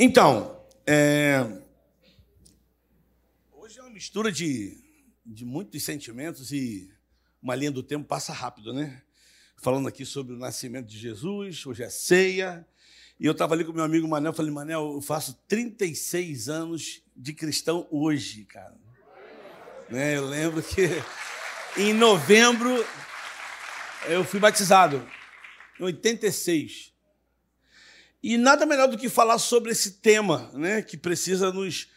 Então, é... hoje é uma mistura de, de muitos sentimentos e uma linha do tempo passa rápido, né? Falando aqui sobre o nascimento de Jesus, hoje é ceia. E eu estava ali com meu amigo Manel, falei, Manel, eu faço 36 anos de cristão hoje, cara. Né? Eu lembro que em novembro eu fui batizado, em 86. E nada melhor do que falar sobre esse tema, né, que precisa nos,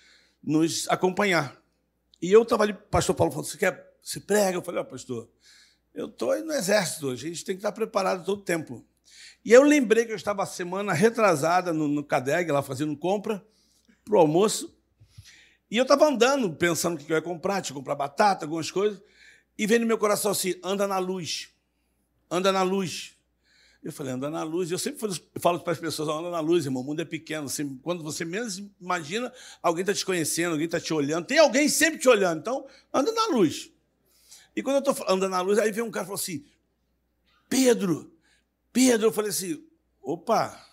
nos acompanhar. E eu estava ali, pastor Paulo falou: você quer, se prega? Eu falei: ó, oh, pastor, eu estou no exército, a gente tem que estar preparado todo o tempo. E eu lembrei que eu estava semana retrasada no, no CADEG, lá fazendo compra para o almoço. E eu estava andando, pensando o que eu ia comprar, tinha que comprar batata, algumas coisas. E veio no meu coração assim: anda na luz. Anda na luz. Eu falei, anda na luz. Eu sempre falo para as pessoas, anda na luz, irmão, o mundo é pequeno. quando você menos imagina, alguém está te conhecendo, alguém está te olhando. Tem alguém sempre te olhando. Então, anda na luz. E quando eu estou andando na luz, aí vem um cara e falou assim, Pedro, Pedro. Eu falei assim, opa,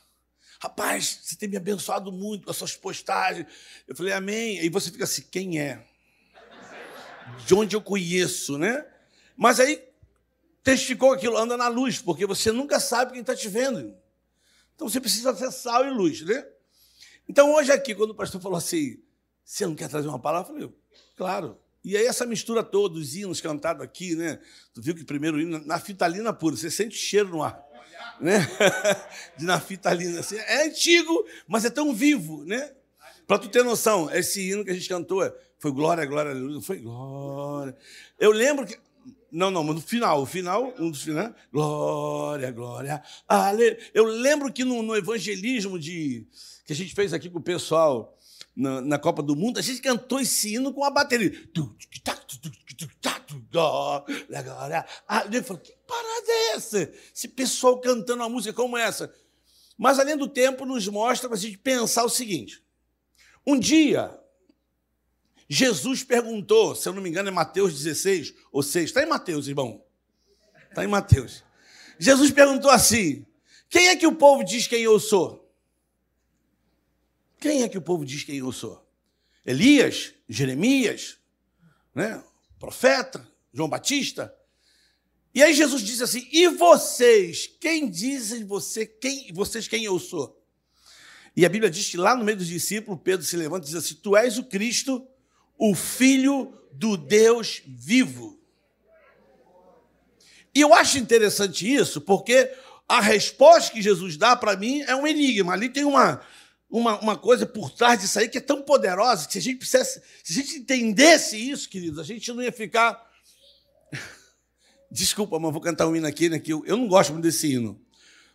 rapaz, você tem me abençoado muito com as suas postagens. Eu falei, amém. Aí você fica assim, quem é? De onde eu conheço, né? Mas aí testificou aquilo, anda na luz, porque você nunca sabe quem está te vendo. Então você precisa ser sal e luz, né? Então hoje aqui, quando o pastor falou assim, você não quer trazer uma palavra? Eu falei, claro. E aí essa mistura toda, os hinos cantados aqui, né? Tu viu que primeiro hino, nafitalina pura, você sente cheiro no ar. Né? De nafitalina. Assim, é antigo, mas é tão vivo, né? Para tu ter noção, esse hino que a gente cantou foi glória, glória, aleluia, foi glória. Eu lembro que não, não, mas no final, o final, um dos finais, glória, glória, aleluia. Eu lembro que no, no, evangelismo de, que a gente fez aqui com o pessoal na, na, Copa do Mundo, a gente cantou esse hino com a bateria. Glória, Eu falei, que parada é essa? Esse pessoal cantando uma música como essa. Mas, além do tempo, nos mostra para a gente pensar o seguinte. Um dia, Jesus perguntou, se eu não me engano, é Mateus 16 ou 6. Está em Mateus, irmão. Está em Mateus. Jesus perguntou assim: Quem é que o povo diz quem eu sou? Quem é que o povo diz quem eu sou? Elias? Jeremias? Né? Profeta? João Batista? E aí Jesus disse assim: E vocês? Quem dizem você, quem, vocês quem eu sou? E a Bíblia diz que lá no meio dos discípulos, Pedro se levanta e diz assim: Tu és o Cristo, o Filho do Deus vivo. E eu acho interessante isso, porque a resposta que Jesus dá para mim é um enigma. Ali tem uma, uma, uma coisa por trás disso aí que é tão poderosa que se a gente precisasse, se a gente entendesse isso, queridos, a gente não ia ficar. Desculpa, mas vou cantar um hino aqui, né? Que eu, eu não gosto muito desse hino.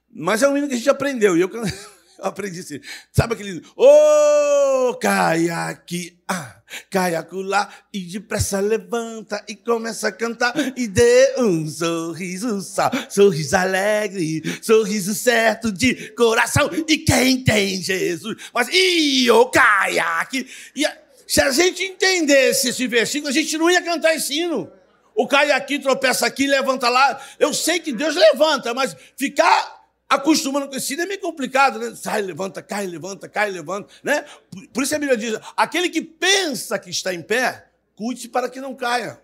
Mas é um hino que a gente aprendeu. E eu Eu aprendi assim. Sabe aquele. Ô, oh, caia aqui, ah, caia acolá, e depressa levanta e começa a cantar. E dê um sorriso só, sorriso alegre, sorriso certo de coração. E quem tem Jesus? Mas, e o oh, caia aqui. E se a gente entendesse esse versículo, a gente não ia cantar esse hino. O cai aqui, tropeça aqui, levanta lá. Eu sei que Deus levanta, mas ficar acostumando com esse é meio complicado, né? Sai, levanta, cai, levanta, cai, levanta, né? Por isso a Bíblia diz: aquele que pensa que está em pé, cuide-se para que não caia.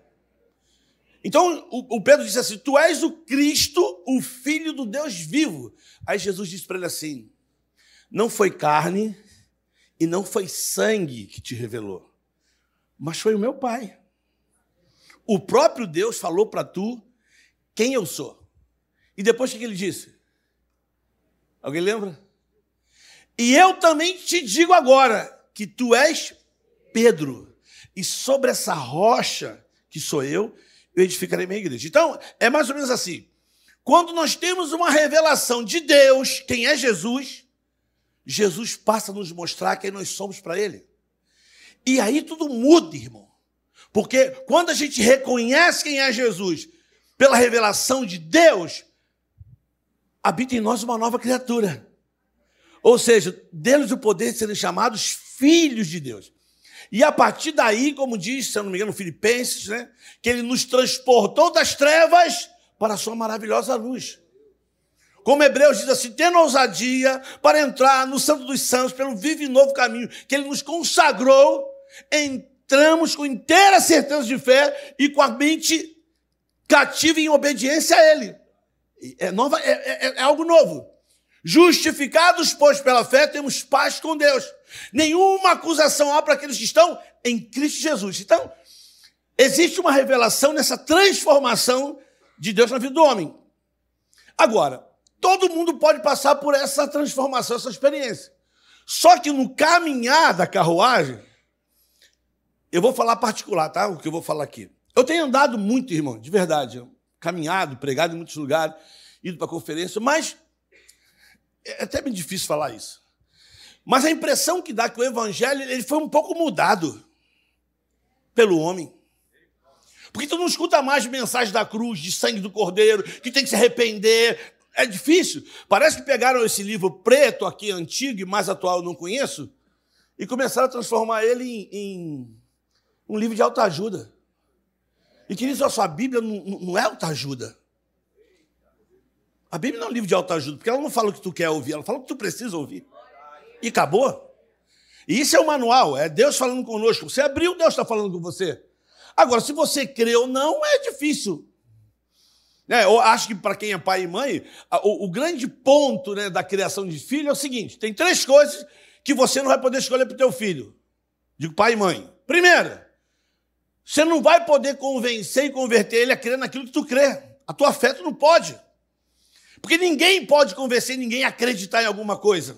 Então o, Pedro disse assim: Tu és o Cristo, o Filho do Deus vivo. Aí Jesus disse para ele assim: Não foi carne e não foi sangue que te revelou, mas foi o meu Pai. O próprio Deus falou para tu quem eu sou. E depois o que ele disse? Alguém lembra? E eu também te digo agora que tu és Pedro, e sobre essa rocha que sou eu, eu edificarei minha igreja. Então, é mais ou menos assim. Quando nós temos uma revelação de Deus, quem é Jesus, Jesus passa a nos mostrar quem nós somos para Ele. E aí tudo muda, irmão. Porque quando a gente reconhece quem é Jesus pela revelação de Deus, habita em nós uma nova criatura. Ou seja, deles o poder de serem chamados filhos de Deus. E a partir daí, como diz, se eu não me engano, Filipenses, né, que ele nos transportou das trevas para a sua maravilhosa luz. Como Hebreus diz assim, tendo ousadia para entrar no Santo dos Santos pelo vivo e novo caminho que ele nos consagrou, entramos com inteira certeza de fé e com a mente cativa em obediência a ele. É, nova, é, é, é algo novo. Justificados, pois, pela fé, temos paz com Deus. Nenhuma acusação há para aqueles que estão em Cristo Jesus. Então, existe uma revelação nessa transformação de Deus na vida do homem. Agora, todo mundo pode passar por essa transformação, essa experiência. Só que no caminhar da carruagem, eu vou falar particular, tá? O que eu vou falar aqui. Eu tenho andado muito, irmão, de verdade. Caminhado, pregado em muitos lugares, ido para conferência, mas é até bem difícil falar isso. Mas a impressão que dá é que o evangelho ele foi um pouco mudado pelo homem. Porque tu não escuta mais mensagem da cruz, de sangue do cordeiro, que tem que se arrepender. É difícil. Parece que pegaram esse livro preto aqui, antigo e mais atual, eu não conheço, e começaram a transformar ele em, em um livro de autoajuda. E que isso a sua Bíblia não, não é autoajuda. A Bíblia não é um livro de autoajuda, porque ela não fala o que tu quer ouvir, ela fala o que tu precisa ouvir. E acabou. E isso é o manual, é Deus falando conosco. Você abriu, Deus está falando com você. Agora, se você crê ou não, é difícil. É, eu acho que para quem é pai e mãe, o, o grande ponto né, da criação de filho é o seguinte: tem três coisas que você não vai poder escolher para o teu filho. Digo pai e mãe. Primeira, você não vai poder convencer e converter ele a crer naquilo que tu crê. A tua fé tu não pode. Porque ninguém pode convencer ninguém a acreditar em alguma coisa.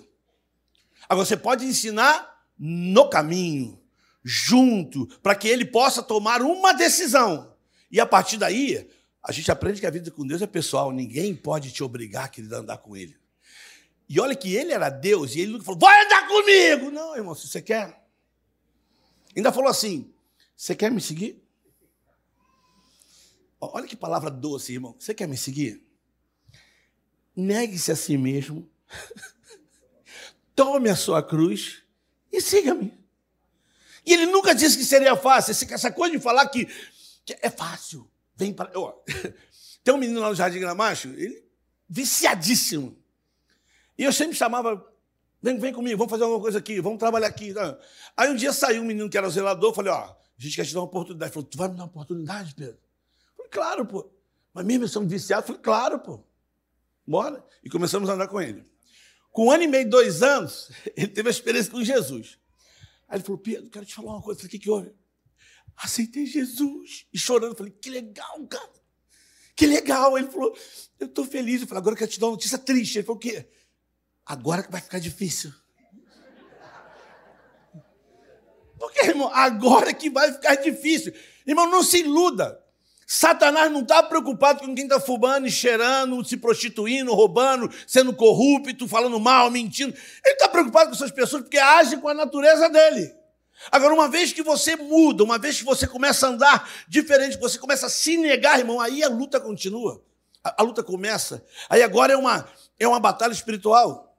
Agora, você pode ensinar no caminho, junto, para que ele possa tomar uma decisão. E a partir daí, a gente aprende que a vida com Deus é pessoal. Ninguém pode te obrigar a andar com ele. E olha que ele era Deus, e ele nunca falou, vai andar comigo! Não, irmão, se você quer. Ainda falou assim: você quer me seguir? Olha que palavra doce, irmão. Você quer me seguir? negue-se a si mesmo, tome a sua cruz e siga-me. E ele nunca disse que seria fácil. Essa coisa de falar que, que é fácil. Vem para. Oh, tem um menino lá no Jardim Gramacho, ele viciadíssimo. E eu sempre chamava, vem, vem comigo, vamos fazer alguma coisa aqui, vamos trabalhar aqui. Aí um dia saiu um menino que era zelador, falei, ó, gente quer te dar uma oportunidade. Ele falou, tu vai me dar uma oportunidade, Pedro? Eu falei, claro, pô. Mas mesmo sou viciado? Eu falei, claro, pô. Bora. E começamos a andar com ele. Com um ano e meio, dois anos, ele teve a experiência com Jesus. Aí ele falou, Pedro, quero te falar uma coisa. Eu falei, o que, que houve? Aceitei Jesus. E chorando, eu falei, que legal, cara. Que legal. Ele falou, eu estou feliz. Eu falei, agora eu quero te dar uma notícia triste. Ele falou, o quê? Agora que vai ficar difícil. Por quê, irmão? Agora que vai ficar difícil. Irmão, não se iluda. Satanás não está preocupado com quem está fumando, cheirando, se prostituindo, roubando, sendo corrupto, falando mal, mentindo. Ele está preocupado com essas pessoas porque agem com a natureza dele. Agora, uma vez que você muda, uma vez que você começa a andar diferente, você começa a se negar, irmão, aí a luta continua. A, a luta começa. Aí agora é uma, é uma batalha espiritual.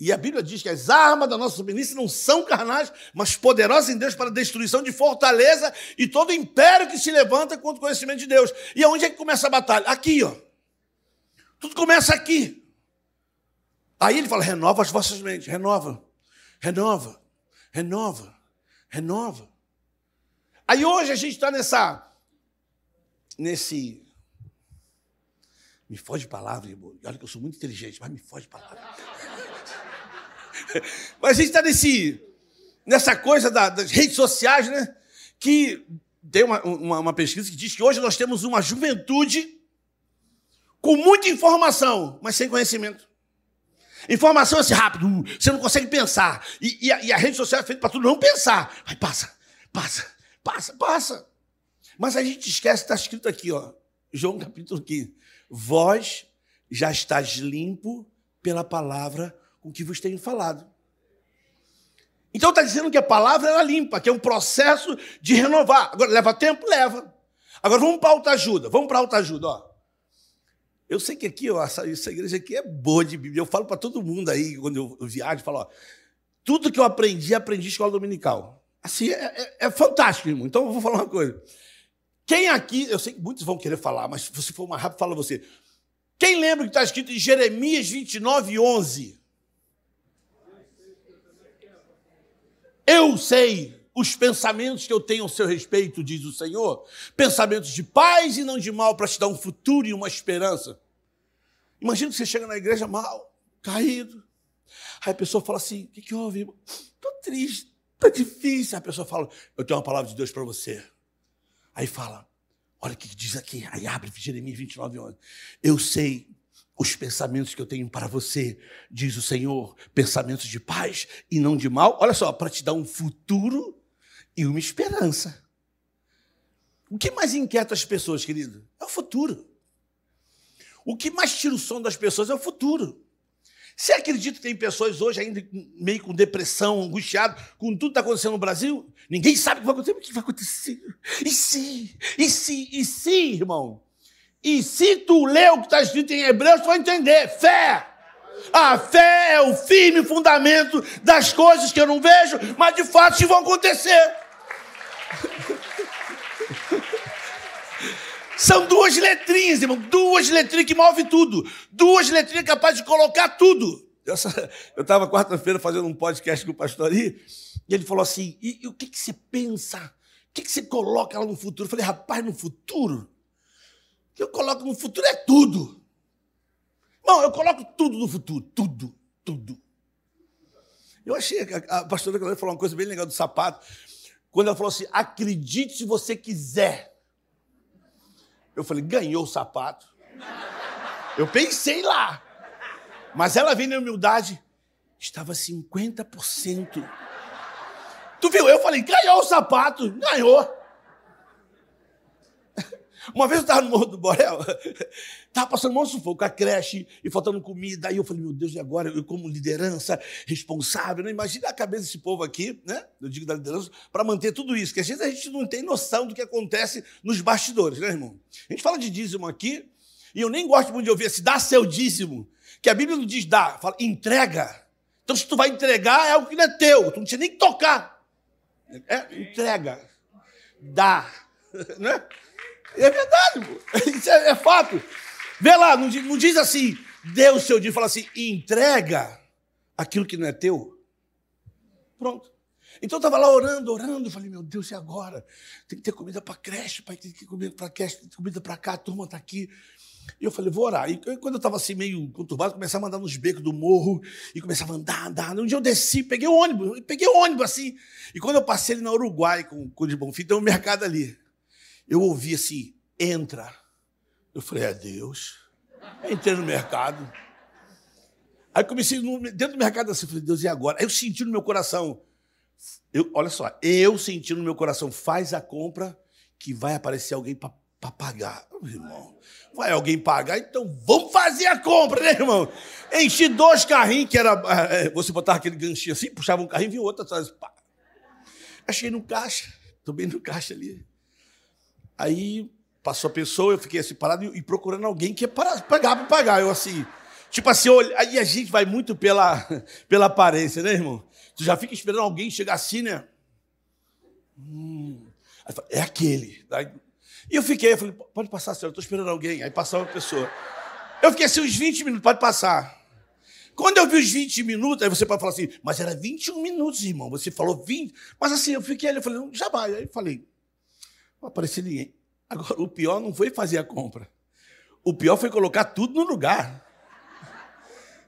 E a Bíblia diz que as armas da nossa milícia não são carnais, mas poderosas em Deus para a destruição de fortaleza e todo império que se levanta contra o conhecimento de Deus. E aonde é que começa a batalha? Aqui, ó. Tudo começa aqui. Aí ele fala: renova as vossas mentes, renova, renova, renova, renova. Aí hoje a gente está nessa, nesse. Me foge palavra, irmão. Olha que eu sou muito inteligente, mas me foge palavra. Mas a gente está nesse, nessa coisa da, das redes sociais, né? Que tem uma, uma, uma pesquisa que diz que hoje nós temos uma juventude com muita informação, mas sem conhecimento. Informação assim rápido, você não consegue pensar. E, e, a, e a, rede social é feita para tudo não pensar. Vai, passa, passa, passa, passa. Mas a gente esquece, está escrito aqui, ó, João capítulo 15. Vós já estás limpo pela palavra com que vos tenho falado. Então está dizendo que a palavra era limpa, que é um processo de renovar. Agora, leva tempo? Leva. Agora vamos para a ajuda. Vamos para a ajuda. Ó. Eu sei que aqui, ó, essa, essa igreja aqui é boa de Bíblia. Eu falo para todo mundo aí, quando eu, viajo, falo, ó, tudo que eu aprendi, aprendi em escola dominical. Assim, é, é, é fantástico, irmão. Então eu vou falar uma coisa. Quem aqui, eu sei que muitos vão querer falar, mas se for mais rápido, fala você. Quem lembra que está escrito em Jeremias 29, 11? Eu sei os pensamentos que eu tenho ao seu respeito, diz o Senhor. Pensamentos de paz e não de mal, para te dar um futuro e uma esperança. Imagina que você chega na igreja mal, caído. Aí a pessoa fala assim: o que, que houve? Estou triste, está difícil. Aí a pessoa fala: eu tenho uma palavra de Deus para você. Aí fala: olha o que diz aqui. Aí abre Jeremias 29, 11. Eu sei os pensamentos que eu tenho para você, diz o Senhor, pensamentos de paz e não de mal. Olha só, para te dar um futuro e uma esperança. O que mais inquieta as pessoas, querido? É o futuro. O que mais tira o sono das pessoas é o futuro. Você acredita que tem pessoas hoje ainda meio com depressão, angustiado, com tudo que está acontecendo no Brasil? Ninguém sabe o que vai acontecer. O que vai acontecer? E se? E se? E se, irmão? E se tu ler o que está escrito em Hebreus, tu vai entender. Fé! A fé é o firme fundamento das coisas que eu não vejo, mas de fato vão acontecer. São duas letrinhas, irmão, duas letrinhas que movem tudo. Duas letrinhas capazes de colocar tudo. Eu estava quarta-feira fazendo um podcast com o pastor ali, e ele falou assim: e, e o que, que você pensa? O que, que você coloca lá no futuro? Eu falei, rapaz, no futuro? Que eu coloco no futuro é tudo. Não, eu coloco tudo no futuro, tudo, tudo. Eu achei que a pastora falou uma coisa bem legal do sapato, quando ela falou assim: acredite se você quiser. Eu falei, ganhou o sapato. Eu pensei lá. Mas ela veio na humildade, estava 50%. Tu viu? Eu falei, ganhou o sapato, ganhou. Uma vez eu estava no Morro do Borel, estava passando um sufoco, a creche, e faltando comida. Aí eu falei, meu Deus, e agora? Eu, como liderança responsável, né? imagina a cabeça desse povo aqui, né? Eu digo da liderança, para manter tudo isso, que às vezes a gente não tem noção do que acontece nos bastidores, né, irmão? A gente fala de dízimo aqui, e eu nem gosto muito de ouvir assim, dá seu dízimo, que a Bíblia não diz dá, fala entrega. Então, se tu vai entregar, é algo que não é teu, tu não precisa nem tocar. É, entrega, dá, né? É verdade, pô. Isso é, é, fato. Vê lá, não, não diz assim, dê o seu dia, fala assim, entrega aquilo que não é teu. Pronto. Então eu estava lá orando, orando, falei, meu Deus, e agora? Tem que ter comida para creche, pai, tem que ter comida para creche, tem que ter comida para cá, a turma está aqui. E eu falei, vou orar. E quando eu estava assim, meio conturbado, comecei a mandar nos becos do morro e começava a andar, andar. Um dia eu desci, peguei o ônibus, peguei o ônibus assim. E quando eu passei ali na Uruguai com o de Bonfim, tem um mercado ali eu ouvi assim: entra. Eu falei: é Deus. entrei no mercado. Aí comecei dentro do mercado assim, falei, Deus, e agora? Aí eu senti no meu coração, eu, olha só, eu senti no meu coração, faz a compra que vai aparecer alguém para pagar. irmão, vai alguém pagar, então vamos fazer a compra, né, irmão? Enchi dois carrinhos, que era. É, você botava aquele ganchinho assim, puxava um carrinho e vinha outro atrás. Pá. Achei no caixa, bem no caixa ali. Aí passou a pessoa, eu fiquei assim parado e, procurando alguém que ia pagar para pagar. Eu assim, tipo assim, olha, aí a gente vai muito pela, pela aparência, né, irmão? Tu já fica esperando alguém chegar assim, né? Hum. é aquele. Aí, e eu fiquei, eu falei, pode passar, senhor, eu estou esperando alguém. Aí passou uma pessoa. Eu fiquei assim uns 20 minutos, pode passar. Quando eu vi os 20 minutos, aí você pode falar assim, mas era 21 minutos, irmão. Você falou 20. Mas assim, eu fiquei ali, eu falei, já vai. Aí eu falei, não apareceu ninguém. Agora, o pior não foi fazer a compra. O pior foi colocar tudo no lugar.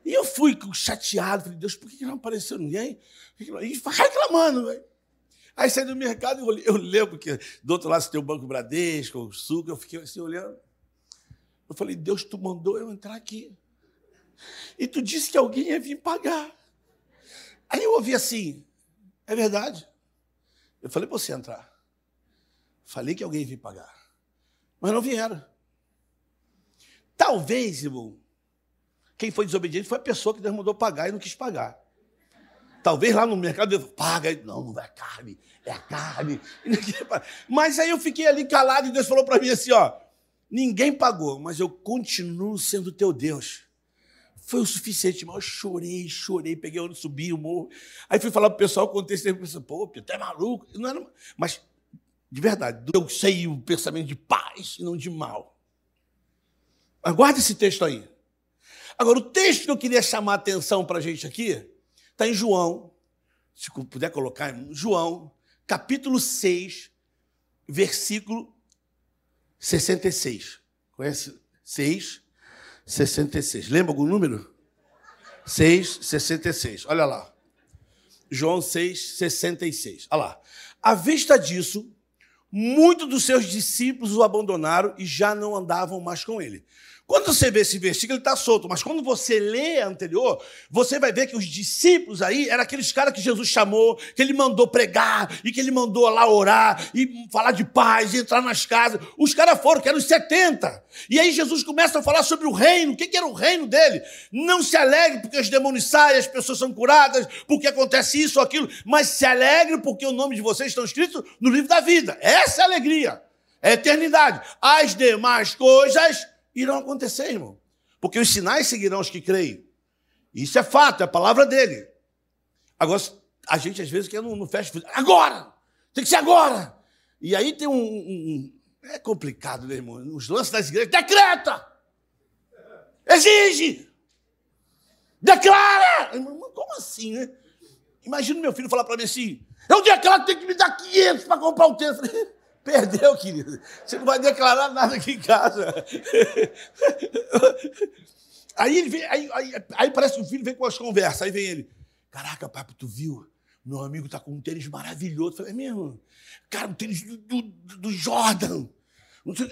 E eu fui chateado, falei, Deus, por que não apareceu ninguém? E reclamando, velho. Aí saí do mercado e eu, eu lembro que do outro lado tem o Banco Bradesco, o Suco, eu fiquei assim olhando. Eu falei, Deus, tu mandou eu entrar aqui. E tu disse que alguém ia vir pagar. Aí eu ouvi assim, é verdade? Eu falei você entrar. Falei que alguém vir pagar. Mas não vieram. Talvez, irmão, quem foi desobediente foi a pessoa que Deus mandou pagar e não quis pagar. Talvez lá no mercado Deus paga, não, não é carne, é carne. Mas aí eu fiquei ali calado e Deus falou para mim assim, ó, ninguém pagou, mas eu continuo sendo teu Deus. Foi o suficiente, mas eu chorei, chorei, peguei onde subi o morro. Aí fui falar pro pessoal, contei pensei, pô, tu é maluco. Não era, mas de verdade, eu sei o pensamento de paz e não de mal. Aguarde esse texto aí. Agora, o texto que eu queria chamar a atenção para a gente aqui está em João, se puder colocar, João, capítulo 6, versículo 66. Conhece? 6, 66. Lembra algum número? 6, 66. Olha lá. João 6, 66. Olha lá. À vista disso, muitos dos seus discípulos o abandonaram e já não andavam mais com ele. Quando você vê esse versículo, ele está solto, mas quando você lê a anterior, você vai ver que os discípulos aí eram aqueles caras que Jesus chamou, que ele mandou pregar, e que ele mandou lá orar, e falar de paz, e entrar nas casas. Os caras foram, que eram os 70. E aí Jesus começa a falar sobre o reino. O que, era o reino dele? Não se alegre porque os demônios saem, as pessoas são curadas, porque acontece isso ou aquilo, mas se alegre porque o nome de vocês estão escritos no livro da vida. Essa é a alegria. É a eternidade. As demais coisas irão acontecer, irmão. Porque os sinais seguirão os que creem. Isso é fato, é a palavra dele. Agora, a gente às vezes quer fast food. Agora! Tem que ser agora! E aí tem um, um, É complicado, né, irmão? Os lances das igrejas. Decreta! Exige! Declara! Como assim, né? Imagina meu filho falar para mim assim: eu declaro que tem que me dar 500 para comprar o tênis. Perdeu, querido. Você não vai declarar nada aqui em casa. Aí ele vem, aí, aí, aí, parece que o filho vem com as conversas. Aí vem ele. Caraca, papo, tu viu? Meu amigo tá com um tênis maravilhoso. Eu falei, é mesmo? Cara, um tênis do, do, do Jordan.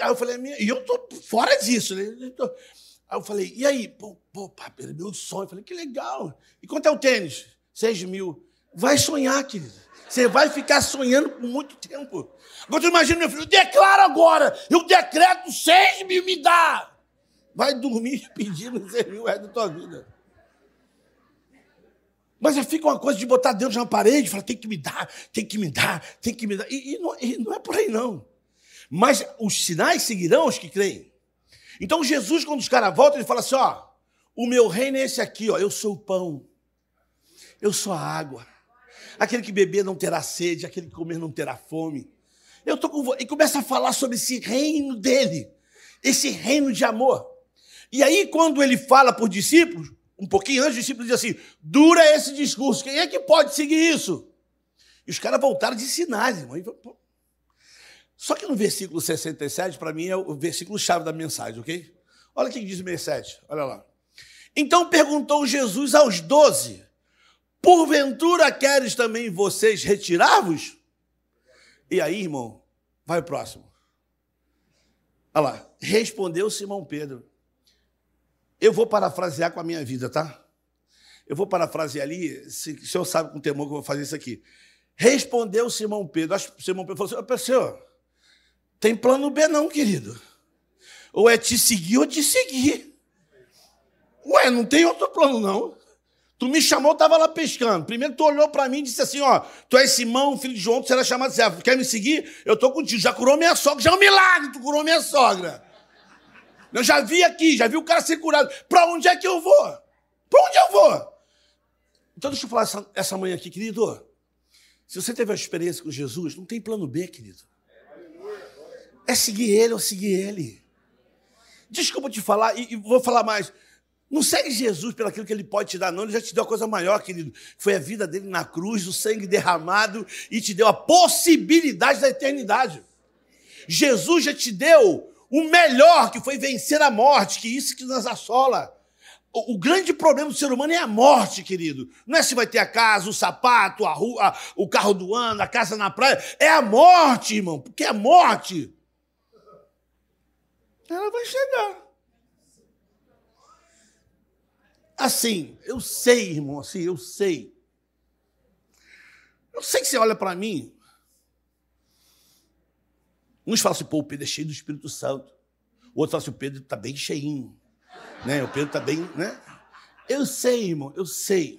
Aí eu falei, é e eu tô fora disso, né? Aí eu falei, e aí? Pô, pô papo, é meu sonho. Eu falei, que legal. E quanto é o tênis? Seis mil. Vai sonhar, querido. Você vai ficar sonhando por muito tempo. Agora, imagina, meu filho, declara agora, eu decreto seis mil, me dá. Vai dormir pedindo seis mil reais da tua vida. Mas fica uma coisa de botar Deus na parede, falar, tem que me dar, tem que me dar, tem que me dar. E, e, não, e não é por aí, não. Mas os sinais seguirão os que creem. Então, Jesus, quando os caras voltam, ele fala assim: ó, o meu reino é esse aqui, ó, eu sou o pão, eu sou a água. Aquele que beber não terá sede, aquele que comer não terá fome. Eu tô com e começa a falar sobre esse reino dele, esse reino de amor. E aí, quando ele fala por discípulos, um pouquinho antes, os discípulos dizem assim: dura esse discurso, quem é que pode seguir isso? E os caras voltaram de sinais, irmão. Só que no versículo 67, para mim, é o versículo-chave da mensagem, ok? Olha o que diz o 67, olha lá. Então perguntou Jesus aos doze: Porventura queres também vocês retirar-vos? E aí, irmão, vai o próximo. Olha lá, respondeu Simão Pedro. Eu vou parafrasear com a minha vida, tá? Eu vou parafrasear ali, se, o senhor sabe com temor que eu vou fazer isso aqui. Respondeu Simão Pedro. Acho que Simão Pedro falou assim: senhor, tem plano B não, querido. Ou é te seguir ou te seguir. Ué, não tem outro plano, não. Tu me chamou, estava lá pescando. Primeiro tu olhou para mim e disse assim, ó, tu és Simão, filho de João, tu será chamado servo. Quer me seguir? Eu estou contigo. Já curou minha sogra, já é um milagre, tu curou minha sogra. Eu já vi aqui, já vi o cara ser curado. Para onde é que eu vou? Para onde eu vou? Então deixa eu falar essa, essa manhã aqui, querido. Se você teve uma experiência com Jesus, não tem plano B, querido. É seguir ele ou seguir ele. Desculpa te falar, e, e vou falar mais. Não segue Jesus pelo aquilo que ele pode te dar, não. Ele já te deu a coisa maior, querido. Foi a vida dele na cruz, o sangue derramado e te deu a possibilidade da eternidade. Jesus já te deu o melhor, que foi vencer a morte, que isso que nos assola. O, grande problema do ser humano é a morte, querido. Não é se vai ter a casa, o sapato, a rua, o carro do ano, a casa na praia. É a morte, irmão. Porque a morte, ela vai chegar. Assim, eu sei, irmão, assim, eu sei. Eu sei que você olha para mim. Uns falam assim, pô, o Pedro é cheio do Espírito Santo. O outro fala assim, o Pedro está bem cheinho. Né? O Pedro está bem, né? Eu sei, irmão, eu sei.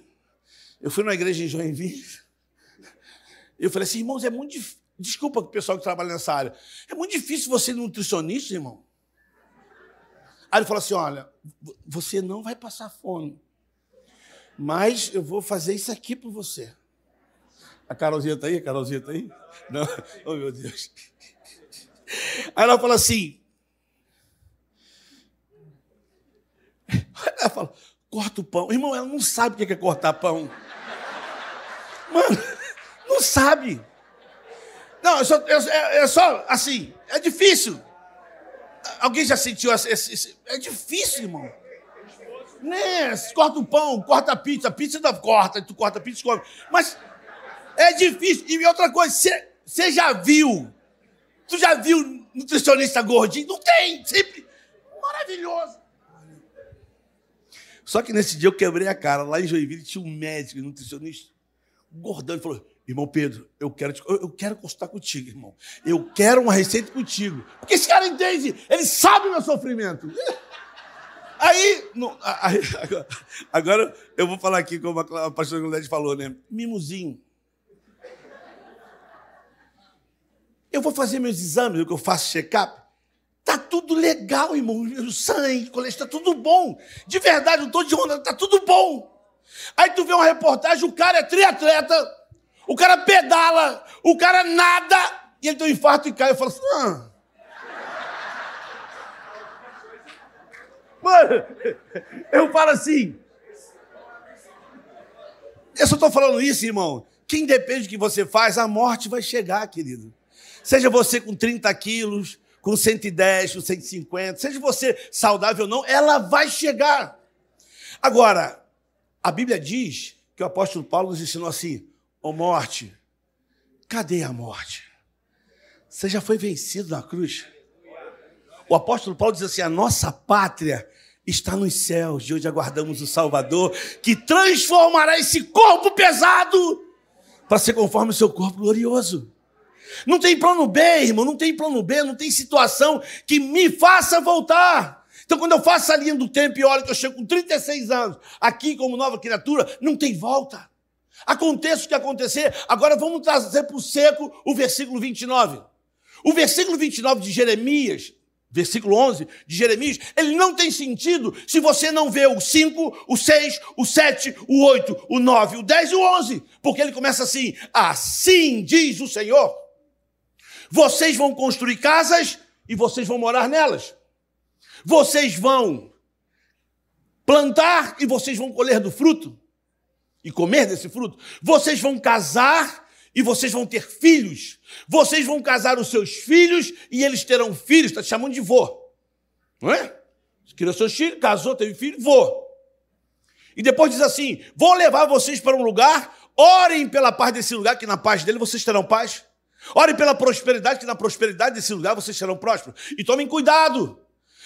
Eu fui numa igreja em Joinville. Eu falei assim, irmãos, é muito difícil. Desculpa o pessoal que trabalha nessa área. É muito difícil você ser nutricionista, irmão. Aí ele falou assim: olha, você não vai passar fome, mas eu vou fazer isso aqui por você. A Carolzinha está aí? A Carolzinha está aí? Não. Oh, meu Deus. Aí ela fala assim: fala, corta o pão. Irmão, ela não sabe o que é cortar pão. Mano, não sabe. Não, é só, é, é só assim, é difícil. Alguém já sentiu esse, esse, É difícil, irmão. Né? Corta o pão, corta a pizza, a pizza ainda corta, tu corta a pizza, come. Mas é difícil. E outra coisa, você já viu? Tu já viu nutricionista gordinho? Não tem, sempre maravilhoso. Só que nesse dia eu quebrei a cara. Lá em Joinville tinha um médico, um nutricionista, gordão, ele falou: Irmão Pedro, eu quero, te, eu quero consultar contigo, irmão. Eu quero uma receita contigo. Porque esse cara entende, ele sabe meu sofrimento. Aí, aí agora, agora, eu vou falar aqui como a pastora Glória falou, né? Mimozinho. Eu vou fazer meus exames, o que eu faço check-up. Tá tudo legal, irmão. O sangue, colesterol, tá tudo bom. De verdade, não tô de onda, tá tudo bom. Aí tu vê uma reportagem, o cara é triatleta, o cara pedala, o cara nada, e ele tem um infarto e cai. Eu falo assim, ah. Mano, eu falo assim. Eu só estou falando isso, irmão. Quem depende do que você faz, a morte vai chegar, querido. Seja você com 30 quilos, com 110, com 150, seja você saudável ou não, ela vai chegar. Agora, a Bíblia diz que o apóstolo Paulo nos ensinou assim: Ô oh, morte, cadê a morte? Você já foi vencido na cruz? O apóstolo Paulo diz assim: a nossa pátria está nos céus, de onde aguardamos o Salvador, que transformará esse corpo pesado para ser conforme o seu corpo glorioso. Não tem plano B, irmão, não tem plano B, não tem situação que me faça voltar. Então, quando eu faço a linha do tempo e olho que eu chego com 36 anos, aqui como nova criatura, não tem volta. Aconteça o que acontecer. Agora vamos trazer para o seco o versículo 29. O versículo 29 de Jeremias, versículo 11 de Jeremias, ele não tem sentido se você não vê o 5, o 6, o 7, o 8, o 9, o 10 e o 11. Porque ele começa assim: Assim diz o Senhor. Vocês vão construir casas e vocês vão morar nelas. Vocês vão plantar e vocês vão colher do fruto e comer desse fruto. Vocês vão casar e vocês vão ter filhos. Vocês vão casar os seus filhos e eles terão filhos. Está te chamando de vô. Não é? Criou seus filhos, casou, teve filho, vô. E depois diz assim: Vou levar vocês para um lugar, orem pela paz desse lugar, que na paz dele vocês terão paz. Orem pela prosperidade, que na prosperidade desse lugar vocês serão prósperos. E tomem cuidado,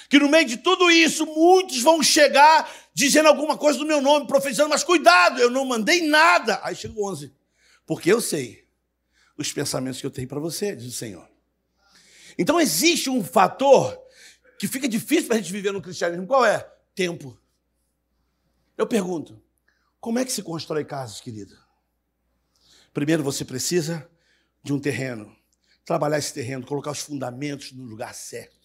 que no meio de tudo isso, muitos vão chegar dizendo alguma coisa do meu nome, profetizando, mas cuidado, eu não mandei nada. Aí chega o 11. Porque eu sei os pensamentos que eu tenho para você, diz o Senhor. Então existe um fator que fica difícil para a gente viver no cristianismo. Qual é? Tempo. Eu pergunto, como é que se constrói casas, querida? Primeiro você precisa de um terreno, trabalhar esse terreno, colocar os fundamentos no lugar certo.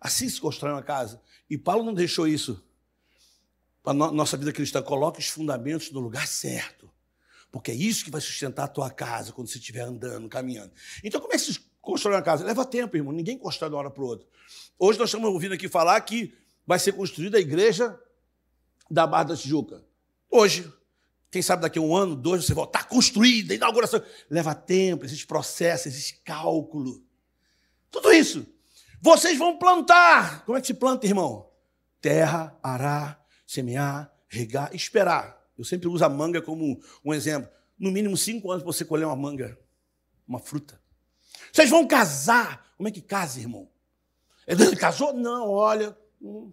Assim se constrói uma casa. E Paulo não deixou isso para a nossa vida cristã. Coloque os fundamentos no lugar certo. Porque é isso que vai sustentar a tua casa quando você estiver andando, caminhando. Então, como é que se constrói uma casa? Leva tempo, irmão. Ninguém constrói de uma hora para outra. Hoje nós estamos ouvindo aqui falar que vai ser construída a igreja da Barra da Tijuca. Hoje. Quem sabe daqui a um ano, dois, você volta, está construída, inauguração. Leva tempo, existe processo, existe cálculo. Tudo isso. Vocês vão plantar. Como é que se planta, irmão? Terra, arar, semear, regar, esperar. Eu sempre uso a manga como um exemplo. No mínimo cinco anos para você colher uma manga, uma fruta. Vocês vão casar. Como é que casa, irmão? Ele casou? Não, olha. Hum,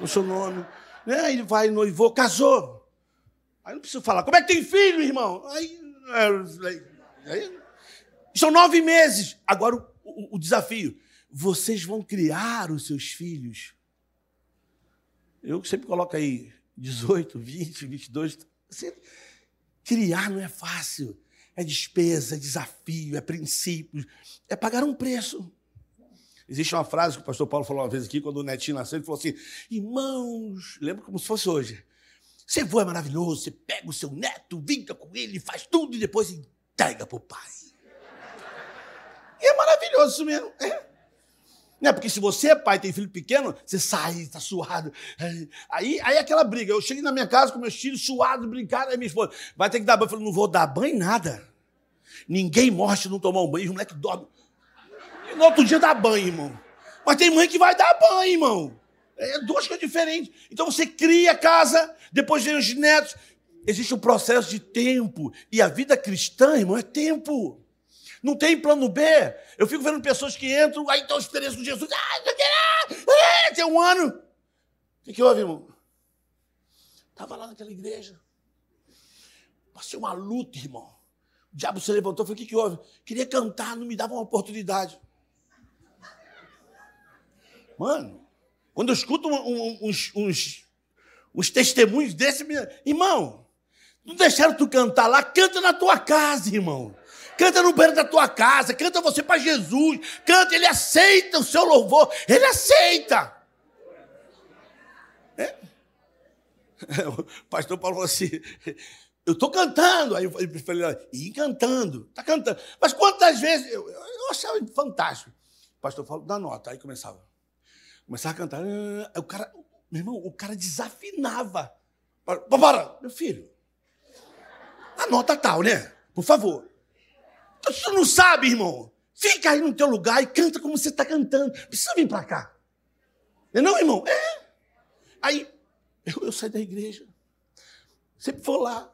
o seu nome. Né? Aí vai, noivou, casou. Aí não preciso falar. Como é que tem filho, irmão? Aí, é, aí são nove meses. Agora o, o, desafio. Vocês vão criar os seus filhos. Eu sempre coloco aí 18, 20, 22. Você, criar não é fácil. É despesa, é desafio, é princípio, é pagar um preço. Existe uma frase que o pastor Paulo falou uma vez aqui, quando o netinho nasceu, ele falou assim: Irmãos, lembra como se fosse hoje. Você voa é maravilhoso, você pega o seu neto, vinca com ele, faz tudo e depois entrega para o pai. É maravilhoso isso mesmo. É. Né? Porque se você é pai tem filho pequeno, você sai, está suado. Aí, aí é aquela briga. Eu cheguei na minha casa com meus filhos suados, brincando, aí minha esposa vai ter que dar banho. Eu falei, não vou dar banho nada. Ninguém morre se não tomar um banho, os moleques dormem. E no outro dia dá banho, irmão. Mas tem mãe que vai dar banho, irmão. É duas coisas diferentes. Então você cria a casa, depois vem os netos. Existe um processo de tempo. E a vida cristã, irmão, é tempo. Não tem plano B. Eu fico vendo pessoas que entram, aí estão experiência com Jesus. Ah, ah, tem um ano. O que, que houve, irmão? Estava lá naquela igreja. Passei uma luta, irmão. O diabo se levantou, falou: o que, que houve? Queria cantar, não me dava uma oportunidade. Mano, quando eu escuto um, um, uns, uns, uns, testemunhos desse, irmão, não deixaram tu cantar lá, canta na tua casa, irmão. Canta no banheiro da tua casa, canta você para Jesus, canta, ele aceita o seu louvor, ele aceita. É? O pastor Paulo falou assim: eu estou cantando. Aí eu falei, e cantando, está cantando. Mas quantas vezes, eu, eu achava fantástico. O pastor falou, dá nota. Aí começava. Começava a cantar. O cara, meu irmão, o cara desafinava. Para, para, meu filho. A nota tal, né? Por favor. Tu não sabe, irmão? Fica aí no teu lugar e canta como você está cantando. Precisa vir para cá. Não é não, irmão? É. Aí, eu, eu saí da igreja. Sempre vou lá.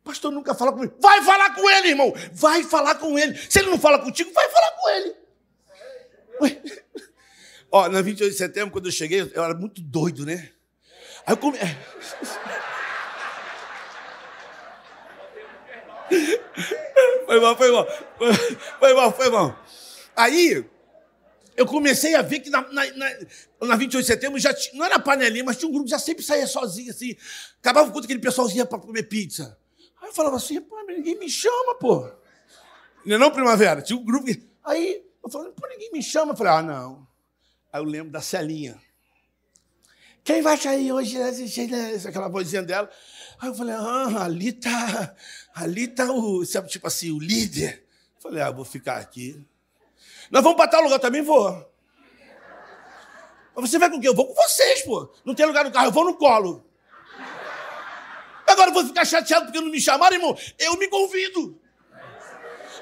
O pastor nunca fala comigo. Vai falar com ele, irmão. Vai falar com ele. Se ele não fala contigo, vai falar com ele. Ó, na 28 de setembro, quando eu cheguei, eu era muito doido, né? Aí eu come... Foi mal, foi mal. Foi mal, foi mal. Aí, eu comecei a ver que na, na, na, na 28 de setembro já tinha, não era panelinha, mas tinha um grupo que já sempre saía sozinho, assim. Acabava com aquele pessoalzinho para comer pizza. Aí eu falava assim, pô, ninguém me chama, pô. Não é não, primavera? Tinha um grupo que... Aí eu falei, pô, ninguém me chama. Eu falei, ah, não. Aí eu lembro da Celinha. Quem vai cair hoje? Aquela vozinha dela. Aí eu falei, ah, ali tá, ali tá o, sabe, tipo assim, o líder. Eu falei, ah, vou ficar aqui. Nós vamos para tal lugar, também vou. Mas você vai com quem? Eu vou com vocês, pô. Não tem lugar no carro, eu vou no colo. Agora eu vou ficar chateado porque não me chamaram, irmão. Eu me convido.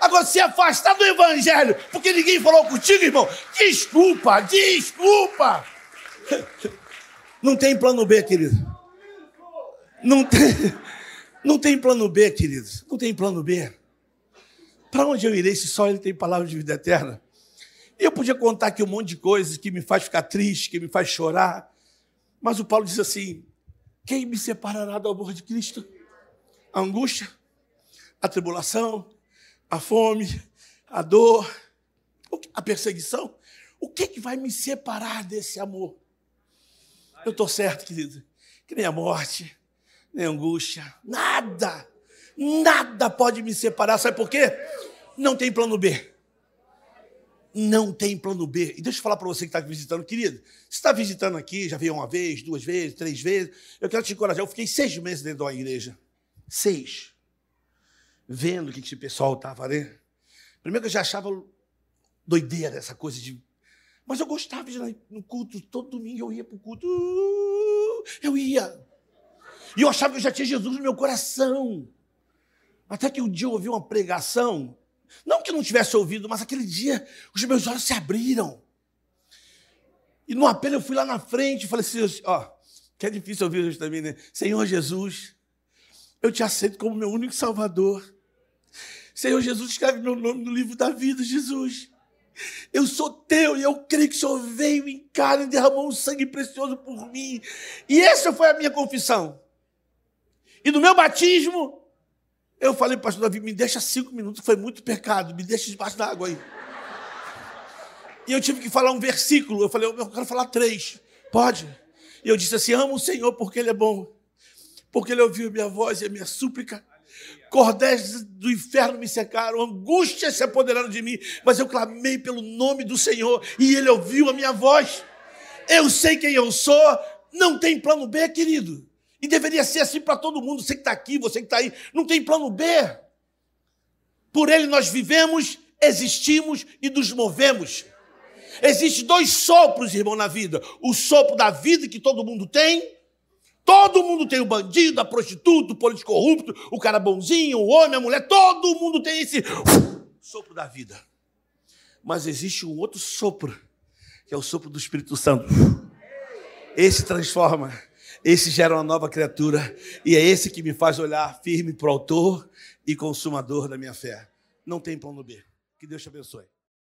Agora, se afastar do evangelho porque ninguém falou contigo, irmão, desculpa, desculpa. Não tem plano B, querido. Não tem, não tem plano B, queridos. Não tem plano B. Para onde eu irei se só Ele tem palavra de vida eterna? Eu podia contar aqui um monte de coisas que me faz ficar triste, que me faz chorar. Mas o Paulo diz assim: quem me separará do amor de Cristo? A angústia, a tribulação, a fome, a dor, a perseguição. O que, que vai me separar desse amor? Eu estou certo, querido, que nem a morte, nem angústia, nada, nada pode me separar. Sabe por quê? Não tem plano B. Não tem plano B. E deixa eu falar para você que está visitando, querido. Você está visitando aqui, já veio uma vez, duas vezes, três vezes. Eu quero te encorajar. Eu fiquei seis meses dentro de uma igreja. Seis. Vendo o que esse pessoal estava, né? Primeiro que eu já achava doideira essa coisa de. Mas eu gostava de ir no culto, todo domingo eu ia para o culto. Eu ia. E eu achava que eu já tinha Jesus no meu coração. Até que um dia eu ouvi uma pregação, não que eu não tivesse ouvido, mas aquele dia os meus olhos se abriram. E no apelo eu fui lá na frente e falei assim, ó, que é difícil ouvir isso também, né? Senhor Jesus, eu te aceito como meu único salvador. Senhor Jesus, escreve meu nome no livro da vida, Jesus. Eu sou teu e eu creio que o Senhor veio em carne e derramou um sangue precioso por mim. E essa foi a minha confissão. E no meu batismo, eu falei, pastor Davi, me deixa cinco minutos, foi muito pecado, me deixa debaixo d'água aí. E eu tive que falar um versículo. Eu falei, eu quero falar três. Pode? E eu disse assim: amo o Senhor porque Ele é bom, porque Ele ouviu a minha voz e a minha súplica. Cordéis do inferno me secaram, angústias se apoderaram de mim, mas eu clamei pelo nome do Senhor e Ele ouviu a minha voz. Eu sei quem eu sou, não tem plano B, querido. E deveria ser assim para todo mundo, você que está aqui, você que está aí. Não tem plano B. Por ele nós vivemos, existimos e nos movemos. Existem dois sopros, irmão, na vida. O sopro da vida que todo mundo tem. Todo mundo tem o bandido, a prostituta, o político corrupto, o cara bonzinho, o homem, a mulher. Todo mundo tem esse sopro da vida. Mas existe um outro sopro, que é o sopro do Espírito Santo. Esse transforma, esse gera uma nova criatura, e é esse que me faz olhar firme para o autor e consumador da minha fé. Não tem plano B. Que Deus te abençoe.